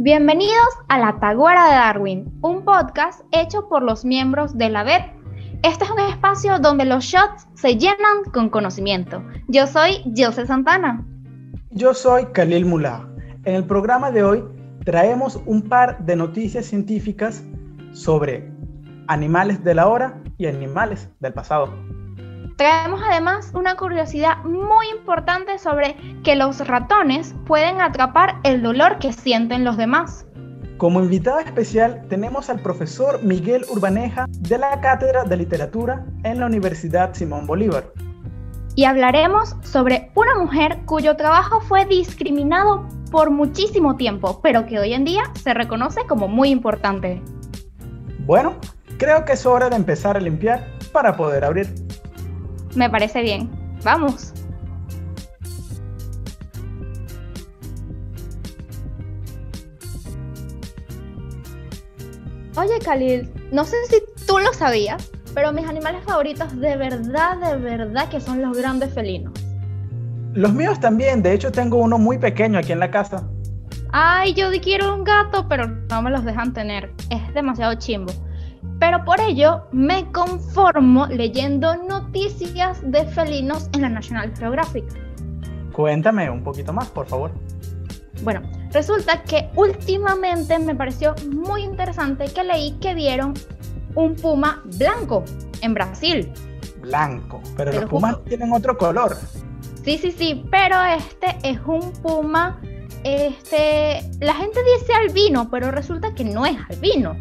Bienvenidos a La Taguara de Darwin, un podcast hecho por los miembros de la BED. Este es un espacio donde los shots se llenan con conocimiento. Yo soy Jose Santana. Yo soy Khalil Mullah. En el programa de hoy traemos un par de noticias científicas sobre animales de la hora y animales del pasado. Traemos además una curiosidad muy importante sobre que los ratones pueden atrapar el dolor que sienten los demás. Como invitada especial tenemos al profesor Miguel Urbaneja de la Cátedra de Literatura en la Universidad Simón Bolívar. Y hablaremos sobre una mujer cuyo trabajo fue discriminado por muchísimo tiempo, pero que hoy en día se reconoce como muy importante. Bueno, creo que es hora de empezar a limpiar para poder abrir. Me parece bien. Vamos. Oye, Khalil, no sé si tú lo sabías, pero mis animales favoritos de verdad, de verdad que son los grandes felinos. Los míos también, de hecho tengo uno muy pequeño aquí en la casa. Ay, yo quiero un gato, pero no me los dejan tener. Es demasiado chimbo pero por ello me conformo leyendo noticias de felinos en la National Geographic. Cuéntame un poquito más, por favor. Bueno, resulta que últimamente me pareció muy interesante que leí que vieron un puma blanco en Brasil. Blanco, pero los pumas tienen otro color. Sí, sí, sí, pero este es un puma, este, la gente dice albino, pero resulta que no es albino,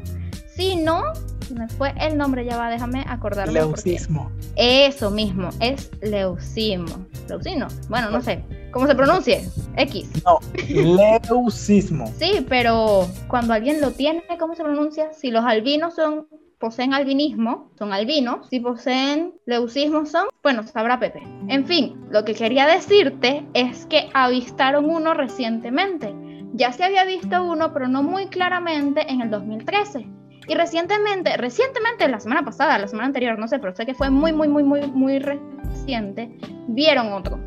sino me fue el nombre, ya va, déjame acordarme. Leucismo. Eso mismo, es leucismo. Leucino, bueno, no sé. ¿Cómo se pronuncie? X. No, leucismo. sí, pero cuando alguien lo tiene, ¿cómo se pronuncia? Si los albinos son poseen albinismo, son albinos, si poseen leucismo son, bueno, sabrá Pepe. En fin, lo que quería decirte es que avistaron uno recientemente. Ya se había visto uno, pero no muy claramente en el 2013. Y recientemente, recientemente, la semana pasada, la semana anterior, no sé, pero sé que fue muy, muy, muy, muy, muy reciente, vieron otro.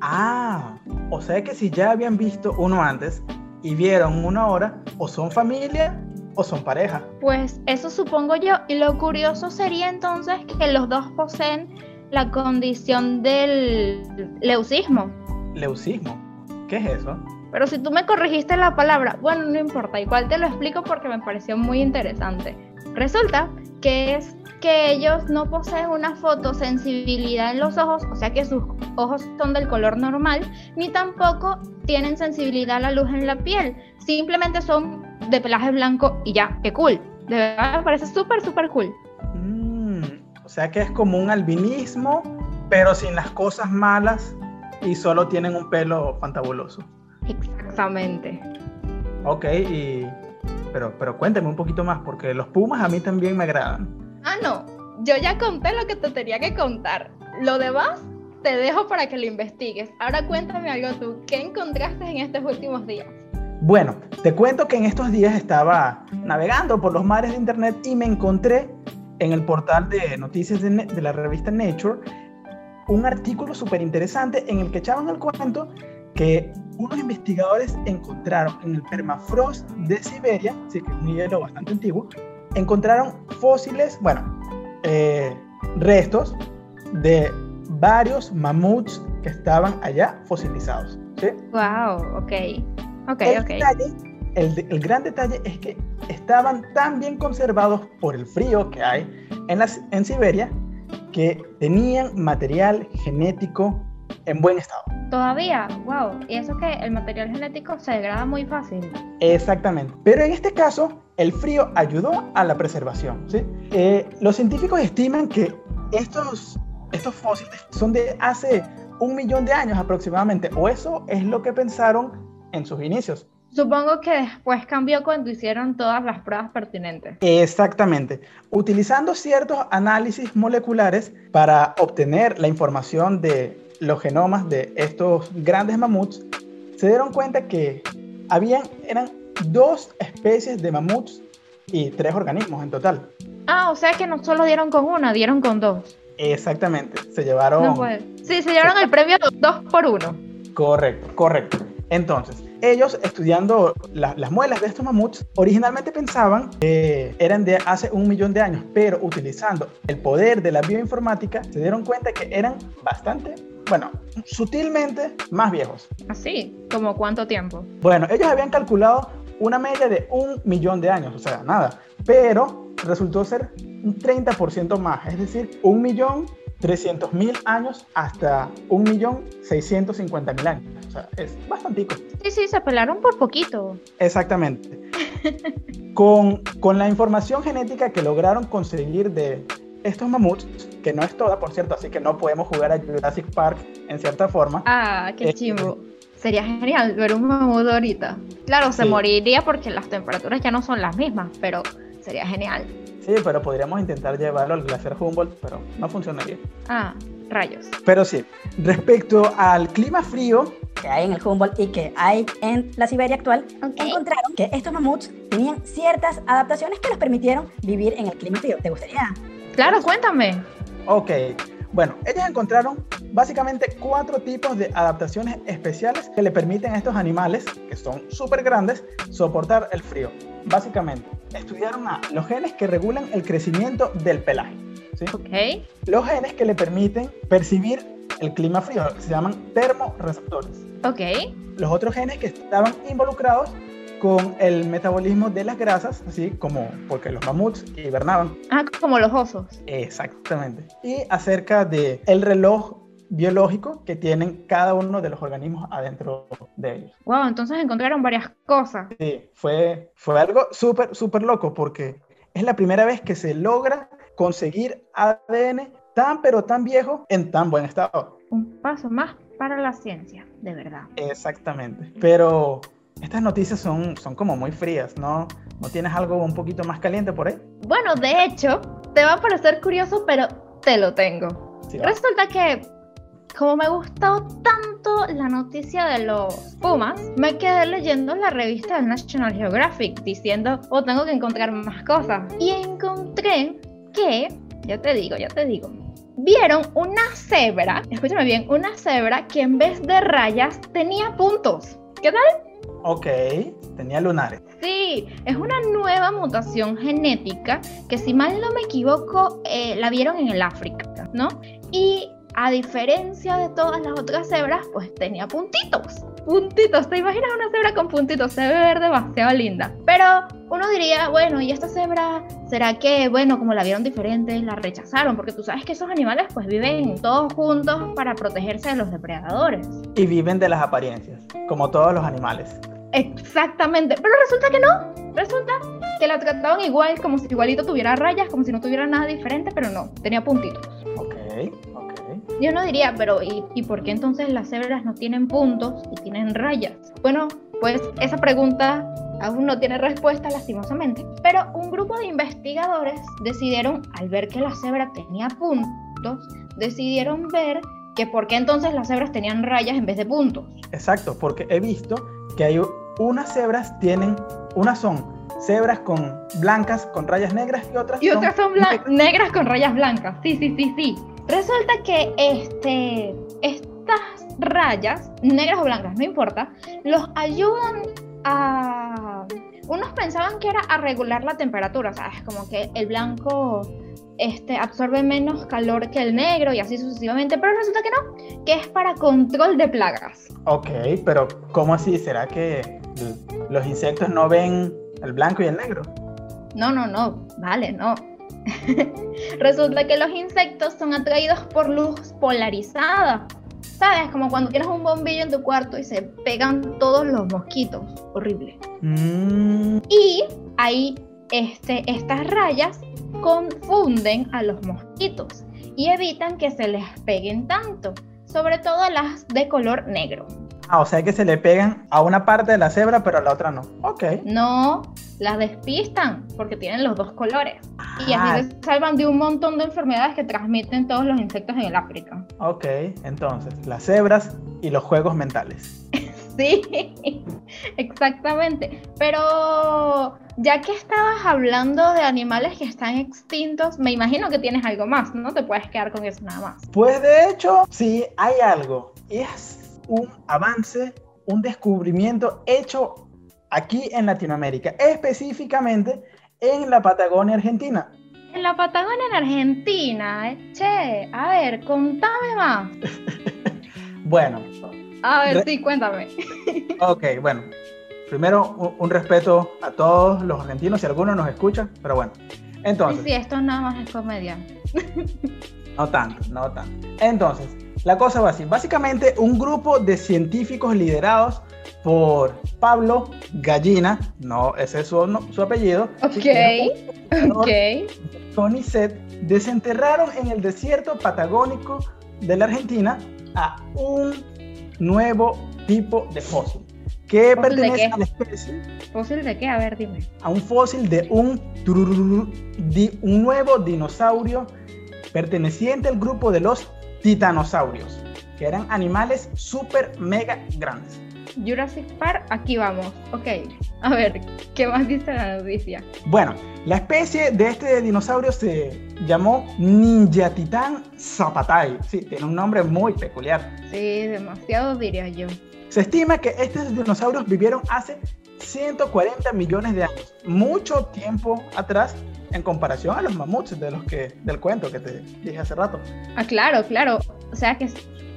Ah, o sea que si ya habían visto uno antes y vieron uno ahora, o son familia o son pareja. Pues eso supongo yo. Y lo curioso sería entonces que los dos poseen la condición del leucismo. ¿Leucismo? ¿Qué es eso? Pero si tú me corregiste la palabra, bueno, no importa, igual te lo explico porque me pareció muy interesante. Resulta que es que ellos no poseen una fotosensibilidad en los ojos, o sea que sus ojos son del color normal, ni tampoco tienen sensibilidad a la luz en la piel, simplemente son de pelaje blanco y ya, qué cool. De verdad me parece súper, súper cool. Mm, o sea que es como un albinismo, pero sin las cosas malas y solo tienen un pelo fantabuloso. Exactamente. Ok, y... Pero, pero cuéntame un poquito más, porque los pumas a mí también me agradan. Ah, no, yo ya conté lo que te tenía que contar. Lo demás te dejo para que lo investigues. Ahora cuéntame algo tú, ¿qué encontraste en estos últimos días? Bueno, te cuento que en estos días estaba navegando por los mares de internet y me encontré en el portal de noticias de, de la revista Nature un artículo súper interesante en el que echaban el cuento que unos investigadores encontraron en el permafrost de Siberia, sí que es un hielo bastante antiguo, encontraron fósiles, bueno, eh, restos de varios mamuts que estaban allá fosilizados. ¿sí? Wow, ok. Ok, el. Detalle, el, el, gran detalle es que estaban tan bien conservados por el frío que hay en, las, en Siberia que tenían material genético en buen estado. Todavía, wow. Y eso que el material genético se degrada muy fácil. Exactamente. Pero en este caso, el frío ayudó a la preservación. ¿sí? Eh, los científicos estiman que estos, estos fósiles son de hace un millón de años aproximadamente, o eso es lo que pensaron en sus inicios. Supongo que después cambió cuando hicieron todas las pruebas pertinentes. Exactamente. Utilizando ciertos análisis moleculares para obtener la información de los genomas de estos grandes mamuts, se dieron cuenta que habían, eran dos especies de mamuts y tres organismos en total. Ah, o sea que no solo dieron con una, dieron con dos. Exactamente, se llevaron... No puede. Sí, se llevaron el premio dos por uno. Correcto, correcto. Entonces, ellos estudiando las muelas de estos mamuts, originalmente pensaban que eran de hace un millón de años, pero utilizando el poder de la bioinformática, se dieron cuenta que eran bastante bueno, sutilmente más viejos. ¿Así? ¿Como cuánto tiempo? Bueno, ellos habían calculado una media de un millón de años, o sea, nada, pero resultó ser un 30% más, es decir, un millón 300 mil años hasta un millón 650 mil años. O sea, es bastante. Sí, sí, se pelaron por poquito. Exactamente. con, con la información genética que lograron conseguir de estos mamuts, que no es toda, por cierto, así que no podemos jugar a Jurassic Park en cierta forma. Ah, qué eh, chimbo. Sería genial ver un mamut ahorita. Claro, se moriría porque las temperaturas ya no son las mismas, pero sería genial. Sí, pero podríamos intentar llevarlo al glaciar Humboldt, pero no funcionaría. Ah, rayos. Pero sí, respecto al clima frío que hay en el Humboldt y que hay en la Siberia actual, encontraron que estos mamuts tenían ciertas adaptaciones que les permitieron vivir en el clima frío. ¿Te gustaría? Claro, cuéntame. Ok, bueno, ellos encontraron básicamente cuatro tipos de adaptaciones especiales que le permiten a estos animales, que son súper grandes, soportar el frío. Básicamente, estudiaron a los genes que regulan el crecimiento del pelaje. ¿sí? Okay. Los genes que le permiten percibir el clima frío, se llaman termoreceptores. Ok. Los otros genes que estaban involucrados con el metabolismo de las grasas, así como porque los mamuts hibernaban. Ah, como los osos. Exactamente. Y acerca de el reloj biológico que tienen cada uno de los organismos adentro de ellos. Wow, entonces encontraron varias cosas. Sí, fue, fue algo súper, súper loco porque es la primera vez que se logra conseguir ADN tan pero tan viejo en tan buen estado. Un paso más para la ciencia, de verdad. Exactamente. Pero estas noticias son, son como muy frías, ¿no? ¿No tienes algo un poquito más caliente por ahí? Bueno, de hecho, te va a parecer curioso, pero te lo tengo. Resulta que, como me gustó tanto la noticia de los Pumas, me quedé leyendo la revista del National Geographic diciendo, oh, tengo que encontrar más cosas. Y encontré que, ya te digo, ya te digo, vieron una cebra, escúchame bien, una cebra que en vez de rayas tenía puntos. ¿Qué tal? Ok, tenía lunares. Sí, es una nueva mutación genética que si mal no me equivoco eh, la vieron en el África, ¿no? Y a diferencia de todas las otras cebras, pues tenía puntitos. Puntitos, ¿te imaginas una cebra con puntitos? Se ve ver demasiado linda. Pero uno diría, bueno, ¿y esta cebra será que, bueno, como la vieron diferente, la rechazaron? Porque tú sabes que esos animales pues viven todos juntos para protegerse de los depredadores. Y viven de las apariencias, como todos los animales. Exactamente, pero resulta que no. Resulta que la trataban igual, como si igualito tuviera rayas, como si no tuviera nada diferente, pero no, tenía puntitos. Ok. Yo no diría, pero ¿y, ¿y por qué entonces las cebras no tienen puntos y tienen rayas? Bueno, pues esa pregunta aún no tiene respuesta lastimosamente, pero un grupo de investigadores decidieron, al ver que la cebra tenía puntos, decidieron ver que por qué entonces las cebras tenían rayas en vez de puntos. Exacto, porque he visto que hay unas cebras tienen, unas son cebras con blancas con rayas negras y otras y otras son negras con rayas blancas. Sí, sí, sí, sí. Resulta que este, estas rayas, negras o blancas, no importa, los ayudan a... Unos pensaban que era a regular la temperatura, ¿sabes? Como que el blanco este, absorbe menos calor que el negro y así sucesivamente, pero resulta que no, que es para control de plagas. Ok, pero ¿cómo así? ¿Será que los insectos no ven el blanco y el negro? No, no, no, vale, no. resulta que los insectos son atraídos por luz polarizada. ¿Sabes? Como cuando tienes un bombillo en tu cuarto y se pegan todos los mosquitos. Horrible. Mm. Y ahí este, estas rayas confunden a los mosquitos y evitan que se les peguen tanto, sobre todo las de color negro. Ah, o sea que se le pegan a una parte de la cebra, pero a la otra no. Ok. No, las despistan porque tienen los dos colores. Y así ah. se salvan de un montón de enfermedades que transmiten todos los insectos en el África. Ok, entonces, las cebras y los juegos mentales. sí, exactamente. Pero ya que estabas hablando de animales que están extintos, me imagino que tienes algo más, no te puedes quedar con eso nada más. Pues de hecho, sí, hay algo. Y es un avance un descubrimiento hecho aquí en Latinoamérica, específicamente en la Patagonia Argentina. En la Patagonia en Argentina, eh, che, a ver, contame más. bueno. A ver, sí, cuéntame. ok, bueno. Primero, un, respeto a todos los argentinos, si alguno nos escucha, pero bueno. Entonces. Sí, sí, esto nada más es comedia. no tanto, no tanto. Entonces, la cosa va así. Básicamente, un grupo de científicos liderados por Pablo Gallina, no, ese es su, su apellido. Ok, ok. CONICET desenterraron en el desierto patagónico de la Argentina a un nuevo tipo de fósil que pertenece a la especie. ¿Fósil de qué? A ver, dime. A un fósil de un, un nuevo dinosaurio perteneciente al grupo de los titanosaurios, que eran animales súper mega grandes. Jurassic Park, aquí vamos. Ok, a ver, ¿qué más dice la noticia? Bueno, la especie de este dinosaurio se llamó Ninja Titán Zapatai. Sí, tiene un nombre muy peculiar. Sí, demasiado diría yo. Se estima que estos dinosaurios vivieron hace 140 millones de años, mucho tiempo atrás en comparación a los mamuts de los que del cuento que te dije hace rato. Ah, claro, claro. O sea que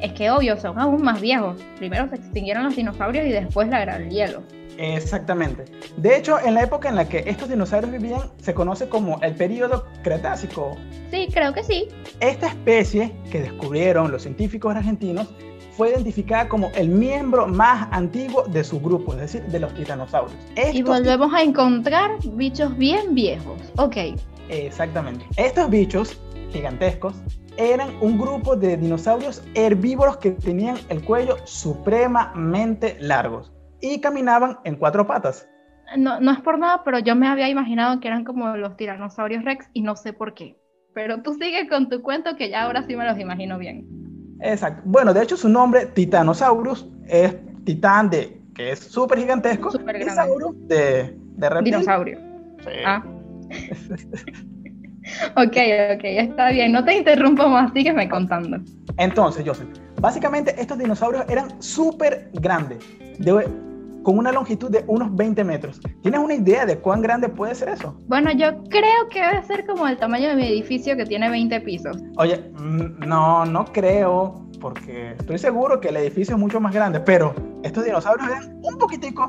es que obvio, son aún más viejos. Primero se extinguieron los dinosaurios y después la el hielo. Exactamente. De hecho, en la época en la que estos dinosaurios vivían, se conoce como el período Cretácico. Sí, creo que sí. Esta especie que descubrieron los científicos argentinos fue identificada como el miembro más antiguo de su grupo, es decir, de los titanosaurios. y volvemos a encontrar bichos bien viejos. Ok. Exactamente. Estos bichos gigantescos eran un grupo de dinosaurios herbívoros que tenían el cuello supremamente largos y caminaban en cuatro patas. No, no es por nada, pero yo me había imaginado que eran como los tiranosaurios rex y no sé por qué. Pero tú sigues con tu cuento que ya ahora sí me los imagino bien. Exacto. Bueno, de hecho su nombre, Titanosaurus, es titán de, que es súper gigantesco, super y saurus de, de Dinosaurio. Sí. Ah. ok, ok, está bien. No te interrumpo más, sígueme contando. Entonces, Joseph, básicamente estos dinosaurios eran súper grandes, con una longitud de unos 20 metros. ¿Tienes una idea de cuán grande puede ser eso? Bueno, yo creo que debe ser como el tamaño de mi edificio que tiene 20 pisos. Oye, mm, no, no creo, porque estoy seguro que el edificio es mucho más grande, pero estos dinosaurios eran un poquitico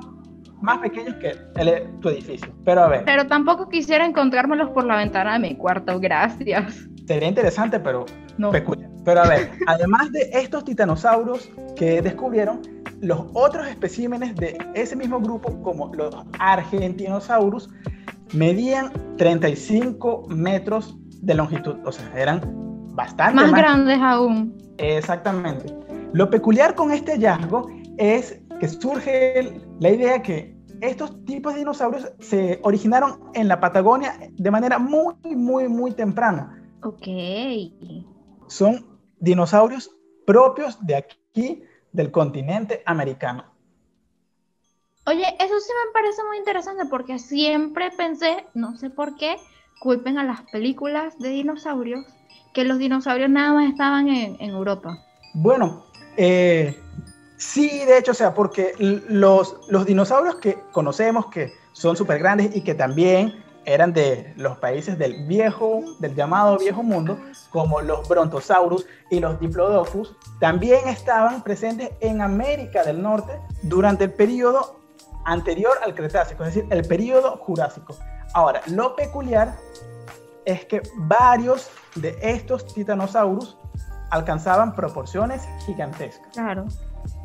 más pequeños que el, tu edificio. Pero a ver. Pero tampoco quisiera encontrármelos por la ventana de mi cuarto, gracias. Sería interesante, pero no. peculiar. Pero a ver, además de estos titanosaurios que descubrieron, los otros especímenes de ese mismo grupo, como los argentinosaurus, medían 35 metros de longitud, o sea, eran bastante más, más grandes aún. Exactamente. Lo peculiar con este hallazgo es que surge la idea que estos tipos de dinosaurios se originaron en la Patagonia de manera muy, muy, muy temprana. Ok. Son dinosaurios propios de aquí, del continente americano. Oye, eso sí me parece muy interesante porque siempre pensé, no sé por qué, culpen a las películas de dinosaurios, que los dinosaurios nada más estaban en, Europa. Bueno, eh, sí, de hecho, o sea, porque los, los dinosaurios que conocemos, que son súper grandes y que también eran de los países del viejo, del llamado viejo mundo, como los Brontosaurus y los Diplodocus, también estaban presentes en América del Norte durante el periodo anterior al Cretácico, es decir, el periodo Jurásico. Ahora, lo peculiar es que varios de estos titanosaurus alcanzaban proporciones gigantescas. Claro,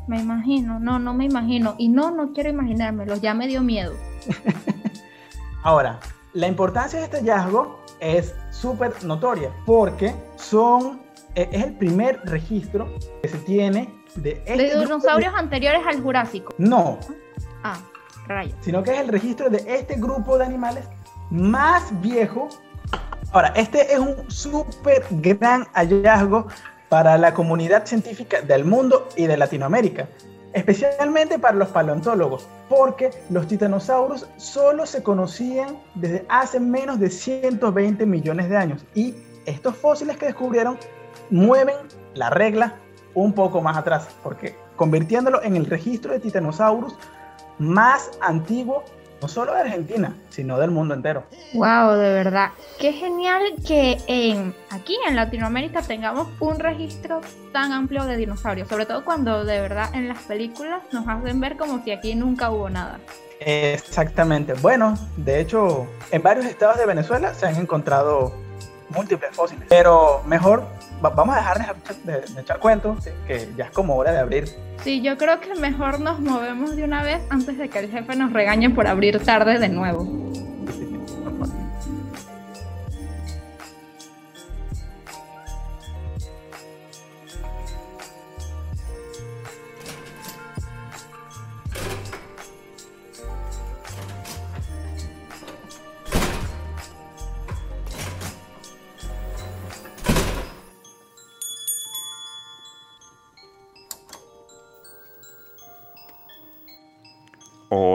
me imagino, no, no me imagino, y no, no quiero imaginármelo, ya me dio miedo. Ahora, la importancia de este hallazgo es súper notoria porque son, e, es el primer registro que se tiene de... Este ¿De dinosaurios anteriores al Jurásico? No. Ah, rayos. Sino que es el registro de este grupo de animales más viejo. Ahora, este es un súper gran hallazgo para la comunidad científica del mundo y de Latinoamérica especialmente para los paleontólogos, porque los titanosaurus solo se conocían desde hace menos de 120 millones de años y estos fósiles que descubrieron mueven la regla un poco más atrás, porque convirtiéndolo en el registro de Titanosaurus más antiguo no solo de Argentina, sino del mundo entero. Wow, de verdad. Qué genial que en, aquí en Latinoamérica tengamos un registro tan amplio de dinosaurios, sobre todo cuando de verdad en las películas nos hacen ver como si aquí nunca hubo nada. Exactamente. Bueno, de hecho, en varios estados de Venezuela se han encontrado múltiples fósiles, pero mejor vamos a dejar de, echar cuentos, que ya es como hora de abrir. Sí, yo creo que mejor nos movemos de una vez antes de que el jefe nos regañe por abrir tarde de nuevo.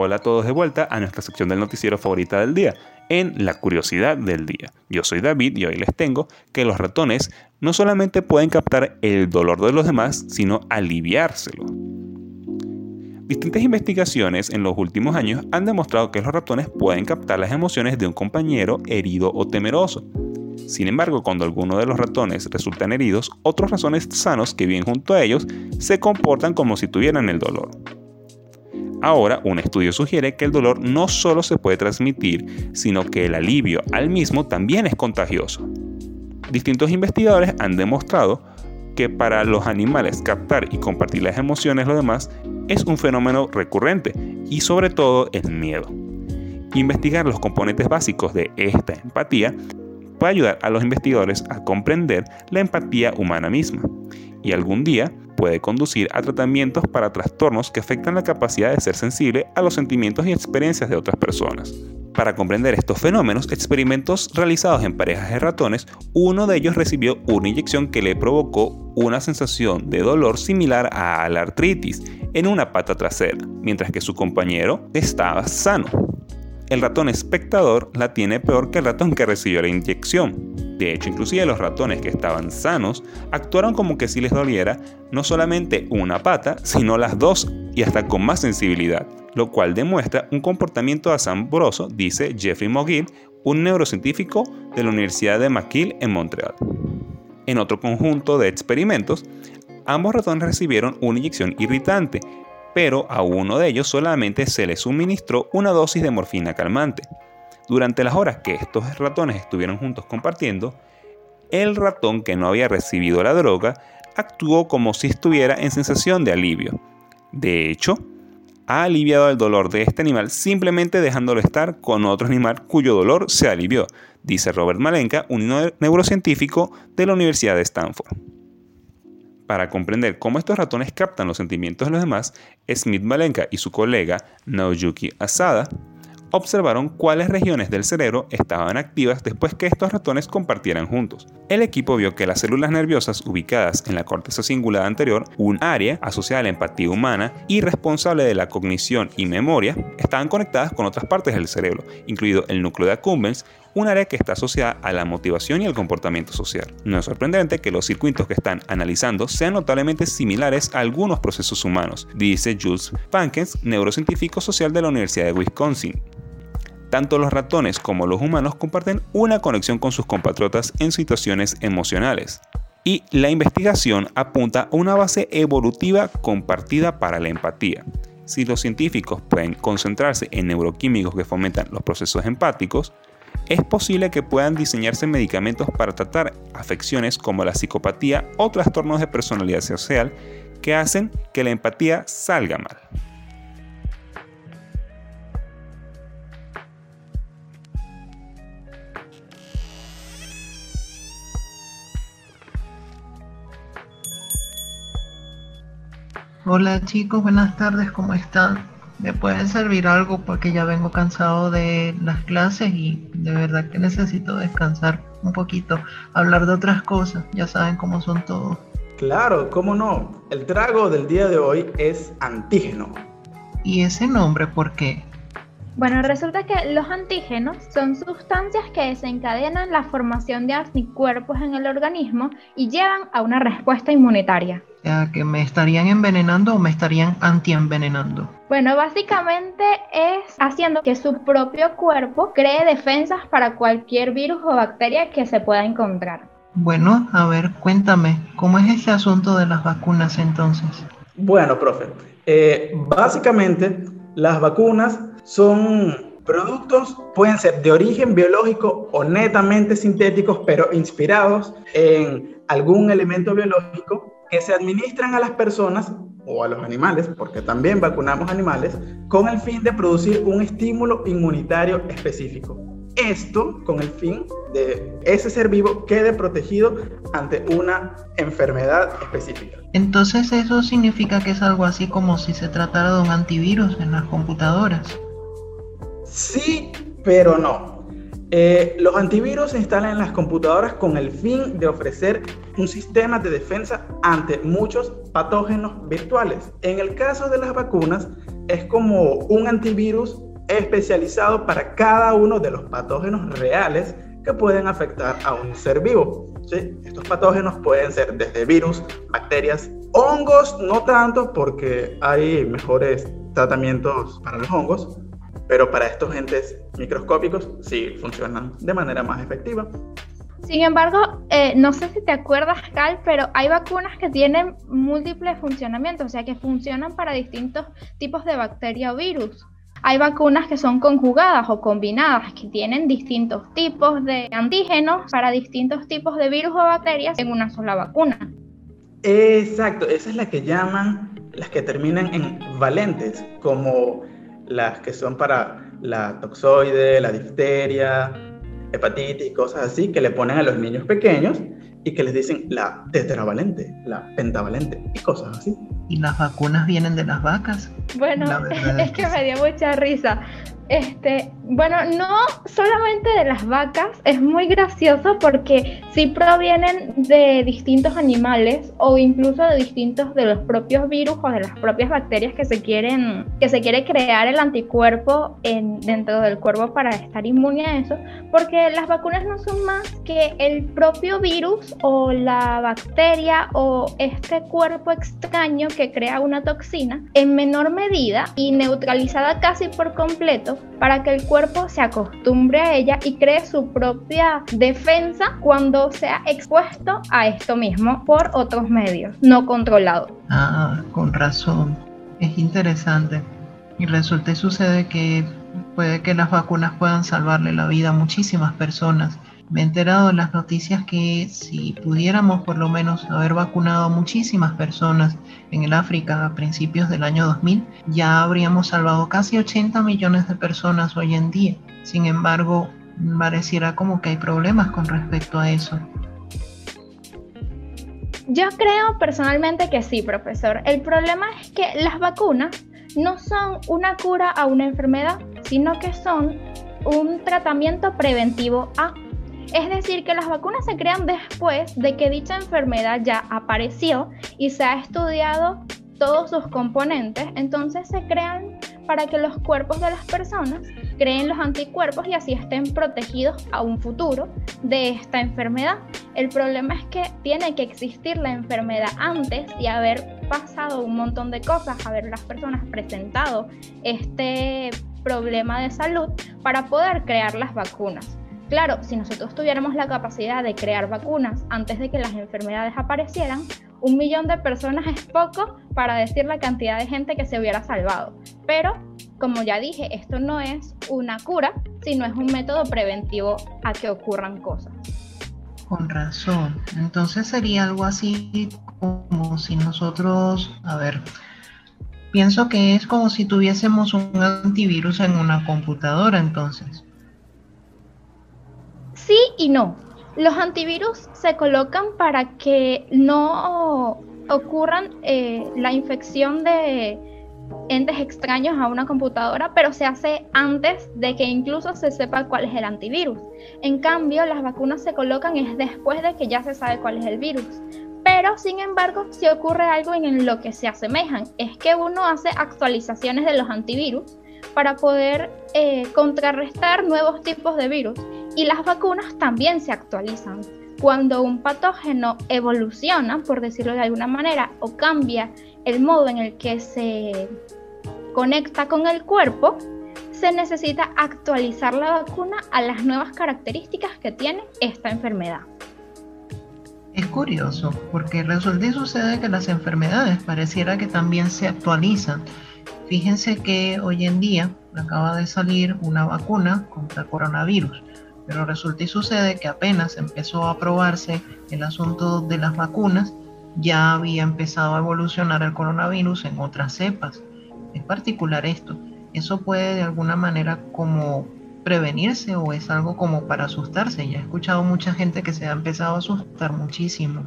Hola a todos de vuelta a nuestra sección del noticiero favorita del día, en La Curiosidad del Día. Yo soy David y hoy les tengo que los ratones no solamente pueden captar el dolor de los demás, sino aliviárselo. Distintas investigaciones en los últimos años han demostrado que los ratones pueden captar las emociones de un compañero herido o temeroso. Sin embargo, cuando alguno de los ratones resultan heridos, otros ratones sanos que viven junto a ellos se comportan como si tuvieran el dolor. Ahora, un estudio sugiere que el dolor no solo se puede transmitir, sino que el alivio al mismo también es contagioso. Distintos investigadores han demostrado que para los animales captar y compartir las emociones los demás es un fenómeno recurrente y sobre todo el miedo. Investigar los componentes básicos de esta empatía puede ayudar a los investigadores a comprender la empatía humana misma y algún día puede conducir a tratamientos para trastornos que afectan la capacidad de ser sensible a los sentimientos y experiencias de otras personas. Para comprender estos fenómenos, experimentos realizados en parejas de ratones, uno de ellos recibió una inyección que le provocó una sensación de dolor similar a la artritis en una pata trasera, mientras que su compañero estaba sano. El ratón espectador la tiene peor que el ratón que recibió la inyección, de hecho, inclusive los ratones que estaban sanos actuaron como que si les doliera no solamente una pata, sino las dos y hasta con más sensibilidad, lo cual demuestra un comportamiento asombroso, dice Jeffrey McGill, un neurocientífico de la Universidad de McGill en Montreal. En otro conjunto de experimentos, ambos ratones recibieron una inyección irritante, pero a uno de ellos solamente se le suministró una dosis de morfina calmante. Durante las horas que estos ratones estuvieron juntos compartiendo, el ratón que no había recibido la droga actuó como si estuviera en sensación de alivio. De hecho, ha aliviado el dolor de este animal simplemente dejándolo estar con otro animal cuyo dolor se alivió, dice Robert Malenka, un neurocientífico de la Universidad de Stanford. Para comprender cómo estos ratones captan los sentimientos de los demás, Smith Malenka y su colega Naoyuki Asada observaron cuáles regiones del cerebro estaban activas después que estos ratones compartieran juntos. El equipo vio que las células nerviosas ubicadas en la corteza cingulada anterior, un área asociada a la empatía humana y responsable de la cognición y memoria, estaban conectadas con otras partes del cerebro, incluido el núcleo de accumbens, un área que está asociada a la motivación y el comportamiento social. No es sorprendente que los circuitos que están analizando sean notablemente similares a algunos procesos humanos, dice Jules Pankens, neurocientífico social de la Universidad de Wisconsin. Tanto los ratones como los humanos comparten una conexión con sus compatriotas en situaciones emocionales. Y la investigación apunta a una base evolutiva compartida para la empatía. Si los científicos pueden concentrarse en neuroquímicos que fomentan los procesos empáticos, es posible que puedan diseñarse medicamentos para tratar afecciones como la psicopatía o trastornos de personalidad social que hacen que la empatía salga mal. Hola chicos, buenas tardes, ¿cómo están? ¿Me pueden servir algo? Porque ya vengo cansado de las clases y de verdad que necesito descansar un poquito, hablar de otras cosas, ya saben cómo son todos. Claro, cómo no. El trago del día de hoy es antígeno. ¿Y ese nombre por qué? Bueno, resulta que los antígenos son sustancias que desencadenan la formación de anticuerpos en el organismo y llevan a una respuesta inmunitaria. O sea, que me estarían envenenando o me estarían antienvenenando. Bueno, básicamente es haciendo que su propio cuerpo cree defensas para cualquier virus o bacteria que se pueda encontrar. Bueno, a ver, cuéntame, ¿cómo es ese asunto de las vacunas entonces? Bueno, profe, eh, básicamente las vacunas son productos, pueden ser de origen biológico o netamente sintéticos, pero inspirados en algún elemento biológico que se administran a las personas o a los animales, porque también vacunamos animales, con el fin de producir un estímulo inmunitario específico. Esto con el fin de ese ser vivo quede protegido ante una enfermedad específica. Entonces eso significa que es algo así como si se tratara de un antivirus en las computadoras. Sí, pero no. Eh, los antivirus se instalan en las computadoras con el fin de ofrecer un sistema de defensa ante muchos patógenos virtuales. En el caso de las vacunas, es como un antivirus especializado para cada uno de los patógenos reales que pueden afectar a un ser vivo. Estos patógenos pueden ser desde virus, bacterias, hongos, no tanto porque hay mejores tratamientos para los hongos, pero para estos entes microscópicos sí funcionan de manera más efectiva. Sin embargo, eh, no sé si te acuerdas, Cal, pero hay vacunas que tienen múltiples funcionamientos, o sea, que funcionan para distintos tipos de bacteria o virus. Hay vacunas que son conjugadas o combinadas, que tienen distintos tipos de antígenos para distintos tipos de virus o bacterias en una sola vacuna. Exacto, esa es la que llaman las que terminan en valentes, como las que son para la toxoide, la difteria, hepatitis, cosas así, que le ponen a los niños pequeños y que les dicen la tetravalente, la pentavalente y cosas así. ¿Y las vacunas vienen de las vacas? Bueno, es que me dio mucha risa. Este, bueno, no solamente de las vacas, es muy gracioso porque sí provienen de distintos animales o incluso de distintos de los propios virus o de las propias bacterias que se quieren que se quiere crear el anticuerpo en, dentro del cuerpo para estar inmune a eso, porque las vacunas no son más que el propio virus o la bacteria o este cuerpo extraño que crea una toxina en menor medida y neutralizada casi por completo para que el cuerpo se acostumbre a ella y cree su propia defensa cuando sea expuesto a esto mismo por otros medios no controlados. Ah, con razón. Es interesante. Y resulta sucede que puede que las vacunas puedan salvarle la vida a muchísimas personas me he enterado en las noticias que si pudiéramos por lo menos haber vacunado a muchísimas personas en el África a principios del año 2000, ya habríamos salvado casi 80 millones de personas hoy en día. Sin embargo, pareciera como que hay problemas con respecto a eso. Yo creo personalmente que sí, profesor. El problema es que las vacunas no son una cura a una enfermedad, sino que son un tratamiento preventivo a es decir, que las vacunas se crean después de que dicha enfermedad ya apareció y se ha estudiado todos sus componentes, entonces se crean para que los cuerpos de las personas creen los anticuerpos y así estén protegidos a un futuro de esta enfermedad. El problema es que tiene que existir la enfermedad antes y haber pasado un montón de cosas, haber las personas presentado este problema de salud para poder crear las vacunas. Claro, si nosotros tuviéramos la capacidad de crear vacunas antes de que las enfermedades aparecieran, un millón de personas es poco para decir la cantidad de gente que se hubiera salvado. Pero, como ya dije, esto no es una cura, sino es un método preventivo a que ocurran cosas. Con razón. Entonces sería algo así como si nosotros, a ver, pienso que es como si tuviésemos un antivirus en una computadora entonces. Sí y no. Los antivirus se colocan para que no ocurran eh, la infección de entes extraños a una computadora, pero se hace antes de que incluso se sepa cuál es el antivirus. En cambio, las vacunas se colocan es después de que ya se sabe cuál es el virus. Pero, sin embargo, si ocurre algo en lo que se asemejan, es que uno hace actualizaciones de los antivirus para poder eh, contrarrestar nuevos tipos de virus. Y las vacunas también se actualizan. Cuando un patógeno evoluciona, por decirlo de alguna manera, o cambia el modo en el que se conecta con el cuerpo, se necesita actualizar la vacuna a las nuevas características que tiene esta enfermedad. Es curioso, porque resulta y sucede que las enfermedades pareciera que también se actualizan. Fíjense que hoy en día acaba de salir una vacuna contra el coronavirus, pero resulta y sucede que apenas empezó a probarse el asunto de las vacunas, ya había empezado a evolucionar el coronavirus en otras cepas. Es particular esto. ¿Eso puede de alguna manera como prevenirse o es algo como para asustarse? Ya he escuchado mucha gente que se ha empezado a asustar muchísimo.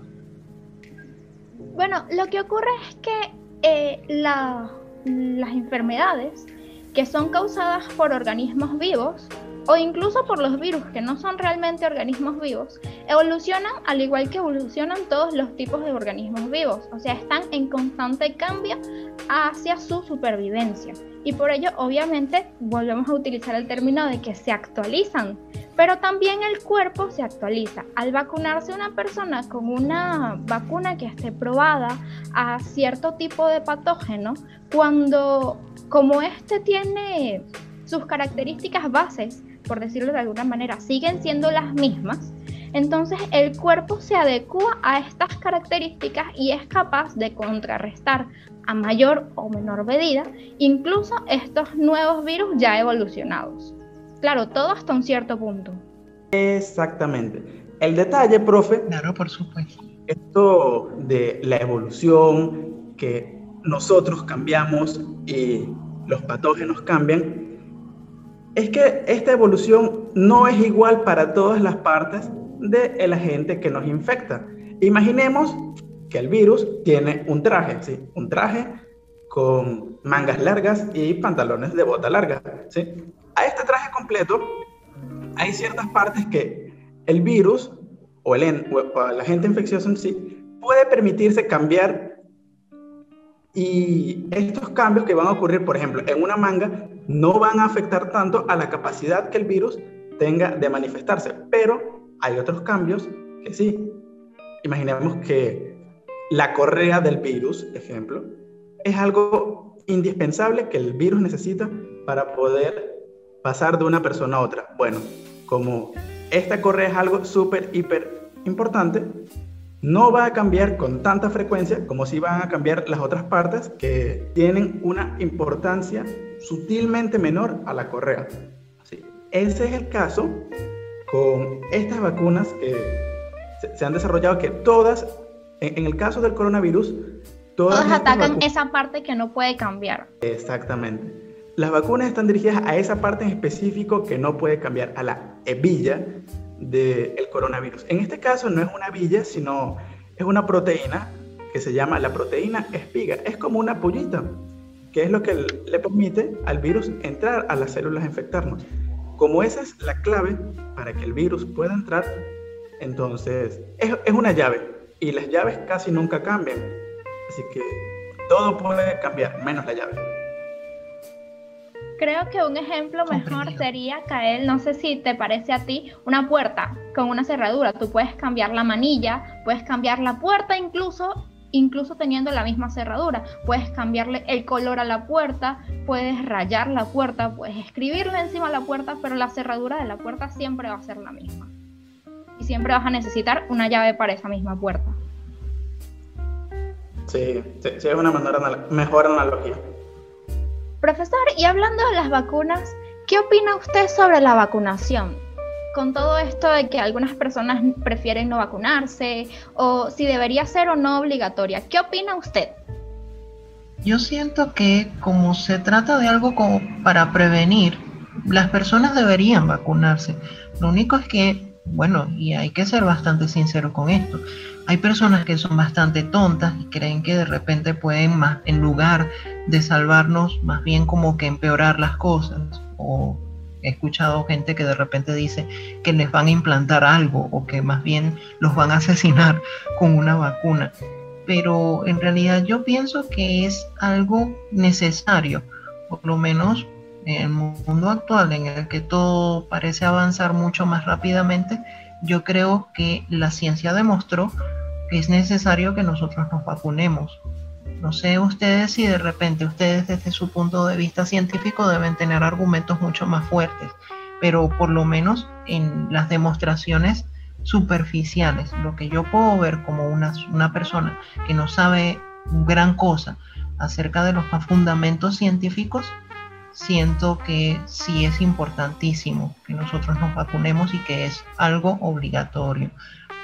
Bueno, lo que ocurre es que eh, las enfermedades que son causadas por organismos vivos o incluso por los virus que no son realmente organismos vivos, evolucionan al igual que evolucionan todos los tipos de organismos vivos, o sea, están en constante cambio hacia su supervivencia. Y por ello, obviamente, volvemos a utilizar el término de que se actualizan, pero también el cuerpo se actualiza. Al vacunarse una persona con una vacuna que esté probada a cierto tipo de patógeno, cuando como este tiene sus características bases por decirlo de alguna manera, siguen siendo las mismas, entonces el cuerpo se adecua a estas características y es capaz de contrarrestar a mayor o menor medida incluso estos nuevos virus ya evolucionados. Claro, todo hasta un cierto punto. Exactamente. El detalle, profe. Claro, por supuesto. Esto de la evolución, que nosotros cambiamos y los patógenos cambian, es que esta evolución no es igual para todas las partes del agente que nos infecta. Imaginemos que el virus tiene un traje, ¿sí? Un traje con mangas largas y pantalones de bota larga, ¿sí? A este traje completo hay ciertas partes que el virus o el, o el agente infeccioso sí puede permitirse cambiar y estos cambios que van a ocurrir, por ejemplo, en una manga, no van a afectar tanto a la capacidad que el virus tenga de manifestarse, pero hay otros cambios que sí. Imaginemos que la correa del virus, ejemplo, es algo indispensable que el virus necesita para poder pasar de una persona a otra. Bueno, como esta correa es algo súper, hiper importante, no va a cambiar con tanta frecuencia como si van a cambiar las otras partes que tienen una importancia sutilmente menor a la correa. Ese es el caso con estas vacunas que se, han desarrollado, que todas, en, el caso del coronavirus, todas, atacan esa parte que no puede cambiar. Exactamente. Las vacunas están dirigidas a esa parte en específico que no puede cambiar, a la hebilla del coronavirus. En este caso no es una villa, sino es una proteína que se llama la proteína espiga. Es como una pollita, que es lo que le permite al virus entrar a las células, infectarnos. Como esa es la clave para que el virus pueda entrar, entonces es, es una llave y las llaves casi nunca cambian. Así que todo puede cambiar, menos la llave. Creo que un ejemplo mejor sería caer, no sé si te parece a ti, una puerta con una cerradura. Tú puedes cambiar la manilla, puedes cambiar la puerta incluso, incluso teniendo la misma cerradura. Puedes cambiarle el color a la puerta, puedes rayar la puerta, puedes escribirle encima de la puerta, pero la cerradura de la puerta siempre va a ser la misma. Y siempre vas a necesitar una llave para esa misma puerta. Sí, sí, es una mejor analogía. Profesor, y hablando de las vacunas, ¿qué opina usted sobre la vacunación? Con todo esto de que algunas personas prefieren no vacunarse o si debería ser o no obligatoria, ¿qué opina usted? Yo siento que como se trata de algo como para prevenir, las personas deberían vacunarse. Lo único es que, bueno, y hay que ser bastante sincero con esto, hay personas que son bastante tontas y creen que de repente pueden más, en lugar de salvarnos, más bien como que empeorar las cosas. O he escuchado gente que de repente dice que les van a implantar algo o que más bien los van a asesinar con una vacuna. Pero en realidad yo pienso que es algo necesario, por lo menos en el mundo actual en el que todo parece avanzar mucho más rápidamente, yo creo que la ciencia demostró que es necesario que nosotros nos vacunemos. No sé ustedes si de repente ustedes desde su punto de vista científico deben tener argumentos mucho más fuertes, pero por lo menos en las demostraciones superficiales, lo que yo puedo ver como una, una persona que no sabe gran cosa acerca de los fundamentos científicos, siento que sí es importantísimo que nosotros nos vacunemos y que es algo obligatorio.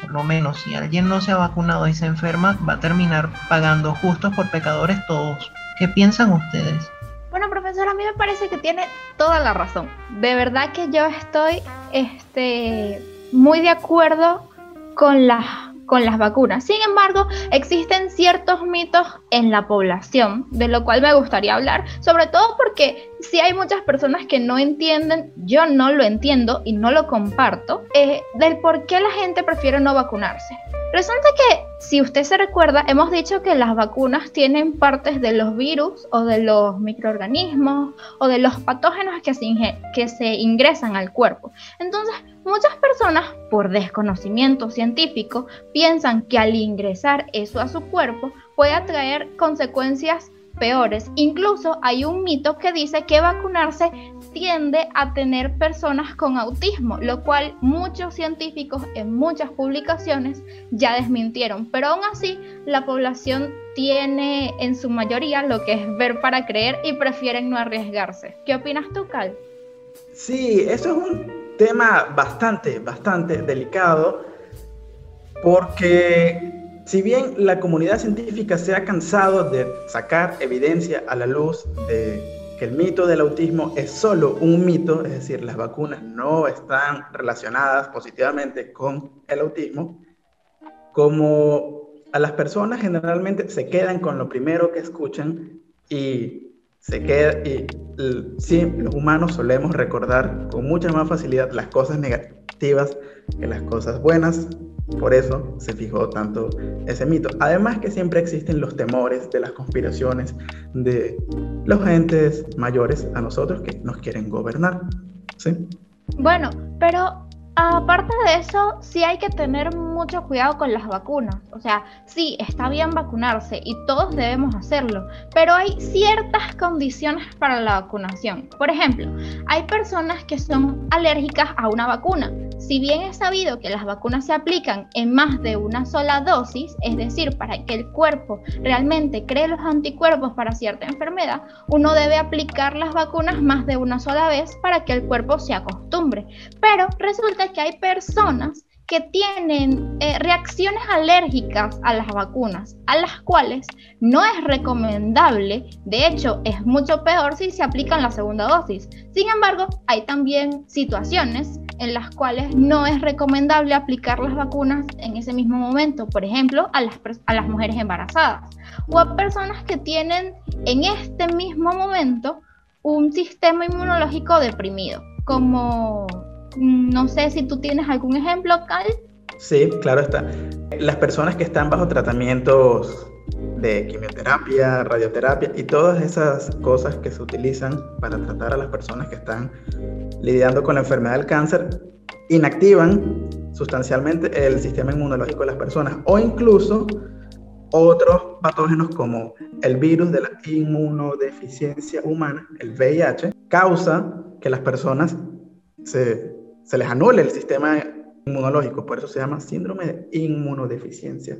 Por lo menos si alguien no se ha vacunado y se enferma, va a terminar pagando justos por pecadores todos. ¿Qué piensan ustedes? Bueno, profesor, a mí me parece que tiene toda la razón. De verdad que yo estoy este, muy de acuerdo con las con las vacunas. Sin embargo, existen ciertos mitos en la población, de lo cual me gustaría hablar, sobre todo porque si hay muchas personas que no entienden, yo no lo entiendo y no lo comparto, eh, del por qué la gente prefiere no vacunarse. Resulta que, si usted se recuerda, hemos dicho que las vacunas tienen partes de los virus o de los microorganismos o de los patógenos que se, ingresan al cuerpo. Entonces, muchas personas, por desconocimiento científico, piensan que al ingresar eso a su cuerpo puede traer consecuencias peores. Incluso hay un mito que dice que vacunarse tiende a tener personas con autismo, lo cual muchos científicos en muchas publicaciones ya desmintieron. Pero aún así, la población tiene en su mayoría lo que es ver para creer y prefieren no arriesgarse. ¿Qué opinas tú, Cal? Sí, eso es un tema bastante, bastante delicado porque si bien la comunidad científica se ha cansado de sacar evidencia a la luz de que el mito del autismo es solo un mito, es decir, las vacunas no están relacionadas positivamente con el autismo, como a las personas generalmente se quedan con lo primero que escuchan y se queda y sí, los humanos solemos recordar con mucha más facilidad las cosas negativas que las cosas buenas por eso se fijó tanto ese mito. Además que siempre existen los temores de las conspiraciones de los entes mayores a nosotros que nos quieren gobernar. ¿sí? Bueno, pero Aparte de eso, sí hay que tener mucho cuidado con las vacunas. O sea, sí, está bien vacunarse y todos debemos hacerlo, pero hay ciertas condiciones para la vacunación. Por ejemplo, hay personas que son alérgicas a una vacuna. Si bien es sabido que las vacunas se aplican en más de una sola dosis, es decir, para que el cuerpo realmente cree los anticuerpos para cierta enfermedad, uno debe aplicar las vacunas más de una sola vez para que el cuerpo se acostumbre. Pero resulta que hay personas que tienen eh, reacciones alérgicas a las vacunas, a las cuales no es recomendable, de hecho es mucho peor si se aplican la segunda dosis. Sin embargo, hay también situaciones en las cuales no es recomendable aplicar las vacunas en ese mismo momento, por ejemplo, a las, a las mujeres embarazadas o a personas que tienen en este mismo momento un sistema inmunológico deprimido, como no sé si tú tienes algún ejemplo, Cal. Sí, claro está. Las personas que están bajo tratamientos de quimioterapia, radioterapia y todas esas cosas que se utilizan para tratar a las personas que están lidiando con la enfermedad del cáncer, inactivan sustancialmente el sistema inmunológico de las personas o incluso otros patógenos como el virus de la inmunodeficiencia humana, el VIH, causa que las personas se se les anule el sistema inmunológico, por eso se llama síndrome de inmunodeficiencia.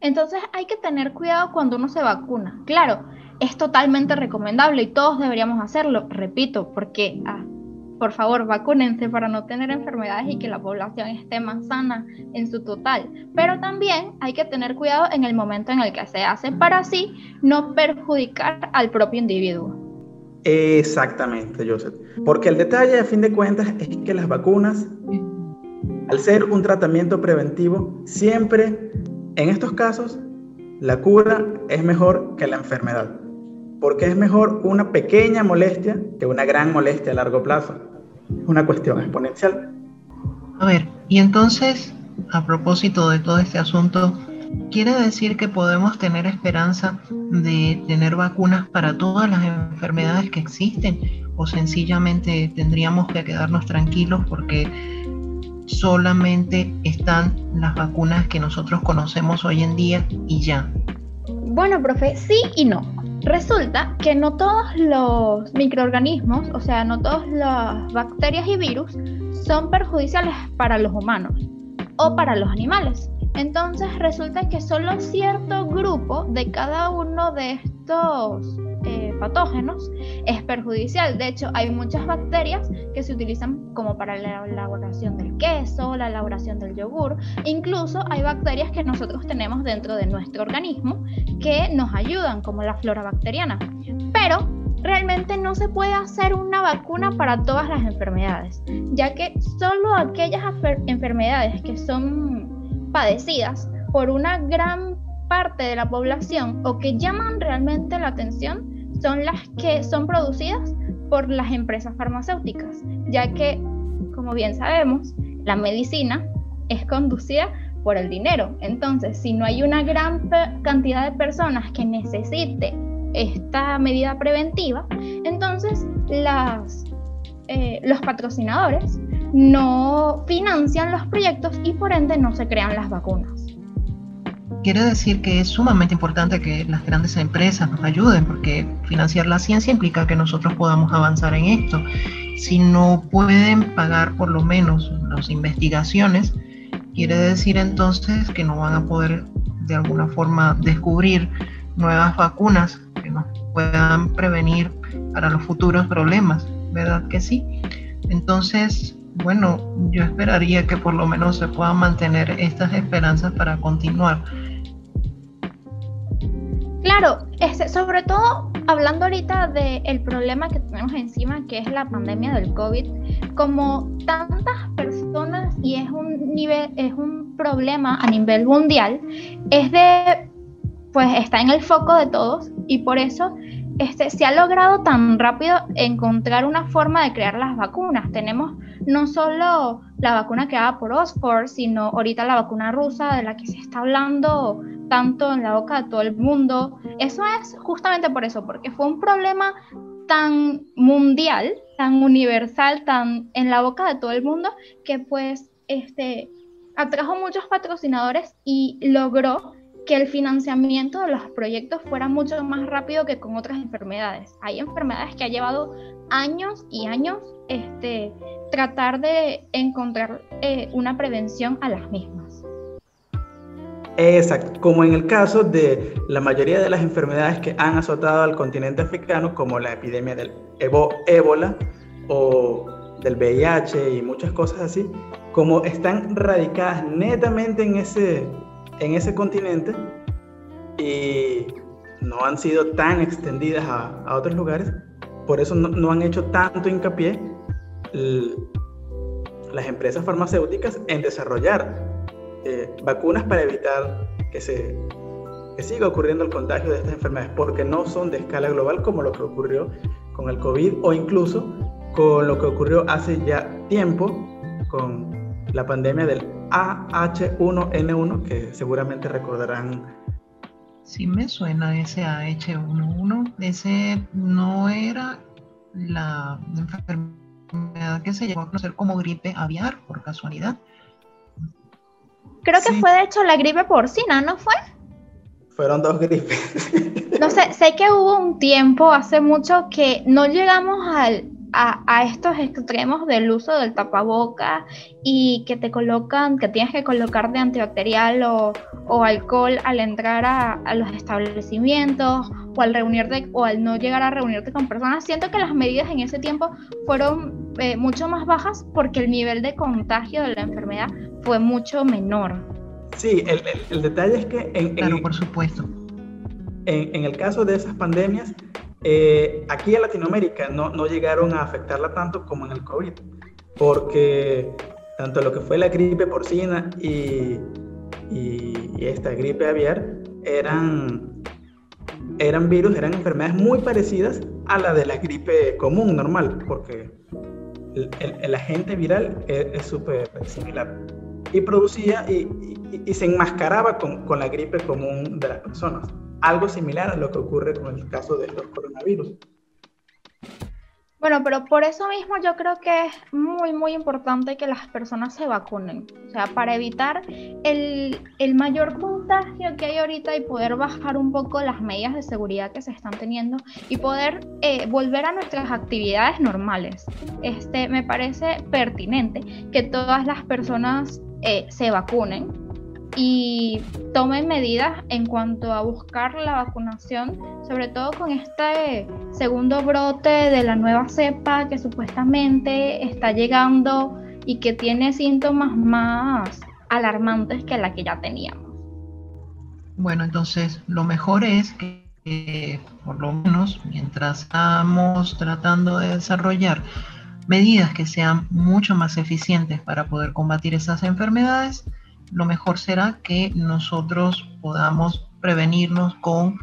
Entonces hay que tener cuidado cuando uno se vacuna. Claro, es totalmente recomendable y todos deberíamos hacerlo, repito, porque, ah, por favor, vacúnense para no tener enfermedades y que la población esté más sana en su total. Pero también hay que tener cuidado en el momento en el que se hace para así no perjudicar al propio individuo. Exactamente, Joseph. Porque el detalle, a fin de cuentas, es que las vacunas, al ser un tratamiento preventivo, siempre, en estos casos, la cura es mejor que la enfermedad. Porque es mejor una pequeña molestia que una gran molestia a largo plazo. Es una cuestión exponencial. A ver, y entonces, a propósito de todo este asunto, quiere decir que podemos tener esperanza de tener vacunas para todas las enfermedades que existen o sencillamente tendríamos que quedarnos tranquilos porque solamente están las vacunas que nosotros conocemos hoy en día y ya. Bueno, profe, sí y no. Resulta que no todos los microorganismos, o sea, no todas las bacterias y virus son perjudiciales para los humanos o para los animales. Entonces resulta que solo cierto grupo de cada uno de estos eh, patógenos es perjudicial. De hecho, hay muchas bacterias que se utilizan como para la elaboración del queso, la elaboración del yogur. Incluso hay bacterias que nosotros tenemos dentro de nuestro organismo que nos ayudan, como la flora bacteriana. Pero realmente no se puede hacer una vacuna para todas las enfermedades, ya que solo aquellas enfermedades que son padecidas por una gran parte de la población o que llaman realmente la atención son las que son producidas por las empresas farmacéuticas, ya que, como bien sabemos, la medicina es conducida por el dinero. Entonces, si no hay una gran cantidad de personas que necesite esta medida preventiva, entonces eh, los patrocinadores no financian los proyectos y por ende no se crean las vacunas. Quiere decir que es sumamente importante que las grandes empresas nos ayuden, porque financiar la ciencia implica que nosotros podamos avanzar en esto. Si no pueden pagar por lo menos las investigaciones, quiere decir entonces que no van a poder de alguna forma descubrir nuevas vacunas que nos puedan prevenir para los futuros problemas, ¿verdad que sí? Entonces, bueno, yo esperaría que por lo menos se puedan mantener estas esperanzas para continuar. Claro, este, sobre todo hablando ahorita del problema que tenemos encima, que es la pandemia del COVID, como tantas personas y es un nivel, es un problema a nivel mundial, es de, pues está en el foco de todos y por eso este, se ha logrado tan rápido encontrar una forma de crear las vacunas. Tenemos no solo la vacuna creada por Oxford, sino ahorita la vacuna rusa de la que se está hablando tanto en la boca de todo el mundo. Eso es justamente por eso, porque fue un problema tan mundial, tan universal, tan en la boca de todo el mundo, que pues este, atrajo muchos patrocinadores y logró que el financiamiento de los proyectos fuera mucho más rápido que con otras enfermedades. Hay enfermedades que ha llevado años y años este, tratar de encontrar eh, una prevención a las mismas. Exacto, como en el caso de la mayoría de las enfermedades que han azotado al continente africano, como la epidemia del ébola o del VIH y muchas cosas así, como están radicadas netamente en ese, en ese continente y no han sido tan extendidas a, otros lugares, por eso no, han hecho tanto hincapié las empresas farmacéuticas en desarrollar eh, vacunas para evitar que, se, que siga ocurriendo el contagio de estas enfermedades, porque no son de escala global como lo que ocurrió con el COVID o incluso con lo que ocurrió hace ya tiempo con la pandemia del AH1N1, que seguramente recordarán. Sí me suena ese AH11, ese no era la enfermedad que se llegó a conocer como gripe aviar, por casualidad. Creo que fue de hecho la gripe porcina, ¿no fue? Fueron dos gripes. no sé, sé que hubo un tiempo, hace mucho, que no llegamos al, a, estos extremos del uso del tapaboca y que te colocan, que tienes que colocar de antibacterial o, o alcohol al entrar a, a, los establecimientos o al reunirte o al no llegar a reunirte con personas. Siento que las medidas en ese tiempo fueron eh, mucho más bajas porque el nivel de contagio de la enfermedad fue mucho menor. Sí, el, el, detalle es que en, claro, por supuesto. En, en el caso de esas pandemias, eh, aquí en Latinoamérica no, no, llegaron a afectarla tanto como en el COVID, porque tanto lo que fue la gripe porcina y, y, esta gripe aviar eran, eran virus, eran enfermedades muy parecidas a la de la gripe común, normal, porque el, agente viral es súper similar. Y producía y, y se enmascaraba con, con la gripe común de las personas algo similar a lo que ocurre con el caso de los coronavirus. Bueno, pero por eso mismo yo creo que es muy, muy importante que las personas se vacunen. O sea, para evitar el, mayor contagio que hay ahorita y poder bajar un poco las medidas de seguridad que se están teniendo y poder eh, volver a nuestras actividades normales. Este, me parece pertinente que todas las personas eh, se vacunen y tomen medidas en cuanto a buscar la vacunación, sobre todo con este segundo brote de la nueva cepa que supuestamente está llegando y que tiene síntomas más alarmantes que la que ya teníamos. Bueno, entonces lo mejor es que por lo menos mientras estamos tratando de desarrollar medidas que sean mucho más eficientes para poder combatir esas enfermedades, lo mejor será que nosotros podamos prevenirnos con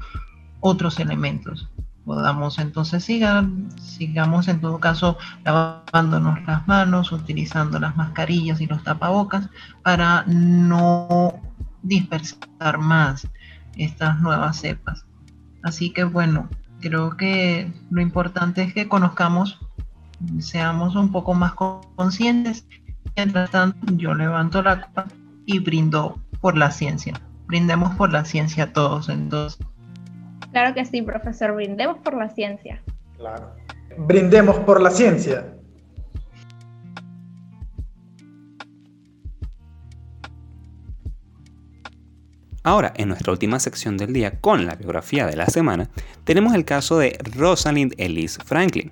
otros elementos. Podamos entonces sigar, sigamos en todo caso lavándonos las manos, utilizando las mascarillas y los tapabocas para no dispersar más estas nuevas cepas. Así que bueno, creo que lo importante es que conozcamos, seamos un poco más conscientes. Mientras tanto, yo levanto la copa y brindó por la ciencia. Brindemos por la ciencia todos, entonces. Claro que sí, profesor, brindemos por la ciencia. Claro. Brindemos por la ciencia. Ahora, en nuestra última sección del día con la biografía de la semana, tenemos el caso de Rosalind Ellis Franklin,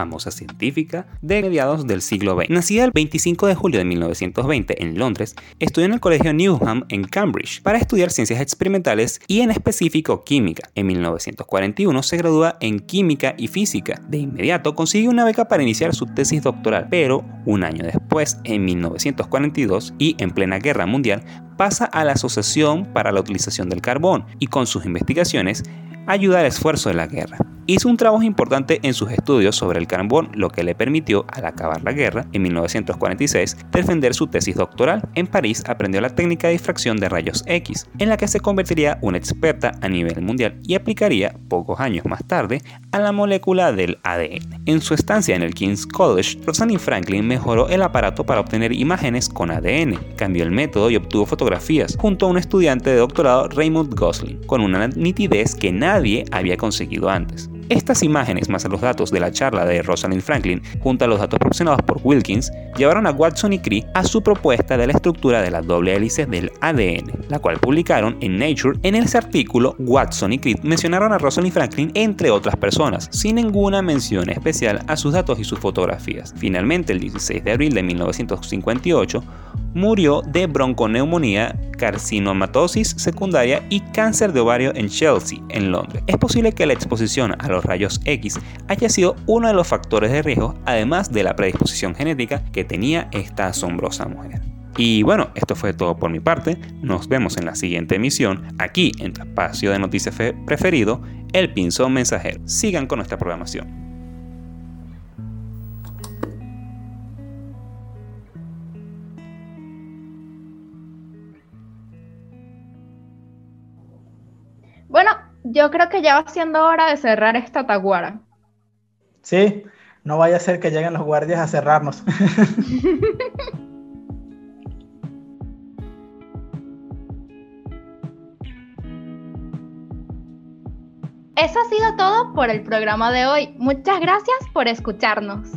famosa científica de mediados del siglo XX. Nacida el 25 de julio de 1920 en Londres, estudió en el Colegio Newham en Cambridge para estudiar ciencias experimentales y en específico química. En 1941 se gradúa en química y física. De inmediato consigue una beca para iniciar su tesis doctoral, pero un año después, en 1942 y en plena guerra mundial, pasa a la Asociación para la Utilización del Carbón y con sus investigaciones ayuda al esfuerzo de la guerra. Hizo un trabajo importante en sus estudios sobre el carbón, lo que le permitió, al acabar la guerra, en 1946, defender su tesis doctoral. En París aprendió la técnica de difracción de rayos X, en la que se convertiría una experta a nivel mundial y aplicaría, pocos años más tarde, a la molécula del ADN. En su estancia en el King's College, Rosalind Franklin mejoró el aparato para obtener imágenes con ADN, cambió el método y obtuvo fotografías, junto a un estudiante de doctorado Raymond Gosling, con una nitidez que nadie había conseguido antes. Estas imágenes, más los datos de la charla de Rosalind Franklin, junto a los datos proporcionados por Wilkins, llevaron a Watson y Crick a su propuesta de la estructura de la doble hélice del ADN, la cual publicaron en Nature. En ese artículo, Watson y Crick mencionaron a Rosalind Franklin entre otras personas, sin ninguna mención especial a sus datos y sus fotografías. Finalmente, el 16 de abril de 1958, murió de bronconeumonía, carcinomatosis secundaria y cáncer de ovario en Chelsea, en Londres. Es posible que la exposición a los rayos X haya sido uno de los factores de riesgo, además de la predisposición genética que tenía esta asombrosa mujer. Y bueno, esto fue todo por mi parte. Nos vemos en la siguiente emisión, aquí en tu espacio de noticias preferido, El Pinzón Mensajero. Sigan con nuestra programación. Yo creo que ya va siendo hora de cerrar esta taguara. Sí, no vaya a ser que lleguen los guardias a cerrarnos. Eso ha sido todo por el programa de hoy. Muchas gracias por escucharnos.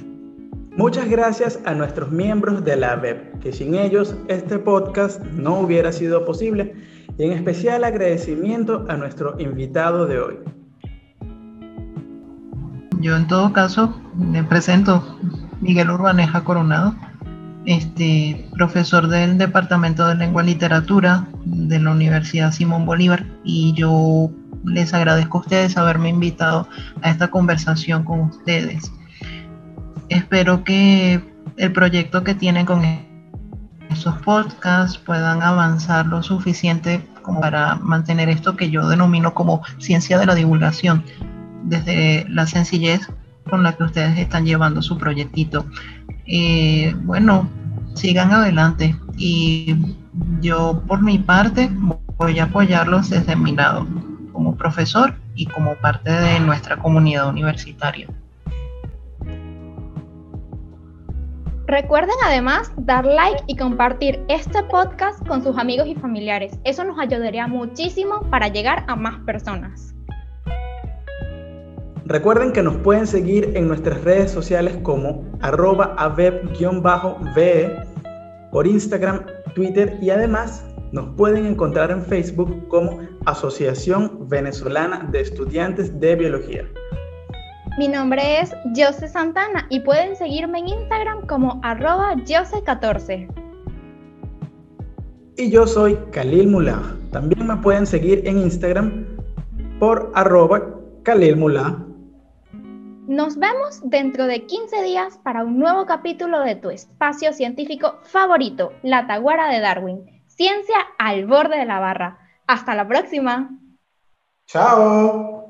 Muchas gracias a nuestros miembros de la web, que sin ellos este podcast no hubiera sido posible y en especial agradecimiento a nuestro invitado de hoy. Yo en todo caso me presento Miguel Urbaneja Coronado, este, profesor del Departamento de Lengua y Literatura de la Universidad Simón Bolívar y yo les agradezco a ustedes haberme invitado a esta conversación con ustedes. Espero que el proyecto que tienen con esos podcasts puedan avanzar lo suficiente como para mantener esto que yo denomino como ciencia de la divulgación, desde la sencillez con la que ustedes están llevando su proyectito. Eh, bueno, sigan adelante y yo por mi parte voy a apoyarlos desde mi lado como profesor y como parte de nuestra comunidad universitaria. Recuerden además dar like y compartir este podcast con sus amigos y familiares. Eso nos ayudaría muchísimo para llegar a más personas. Recuerden que nos pueden seguir en nuestras redes sociales como arroba aveb-ve por Instagram, Twitter y además nos pueden encontrar en Facebook como Asociación Venezolana de Estudiantes de Biología. Mi nombre es Jose Santana y pueden seguirme en Instagram como arroba Jose14. Y yo soy Khalil Mullah. También me pueden seguir en Instagram por arroba Khalil Mullah. Nos vemos dentro de 15 días para un nuevo capítulo de tu espacio científico favorito, La Taguara de Darwin. Ciencia al borde de la barra. Hasta la próxima. Chao.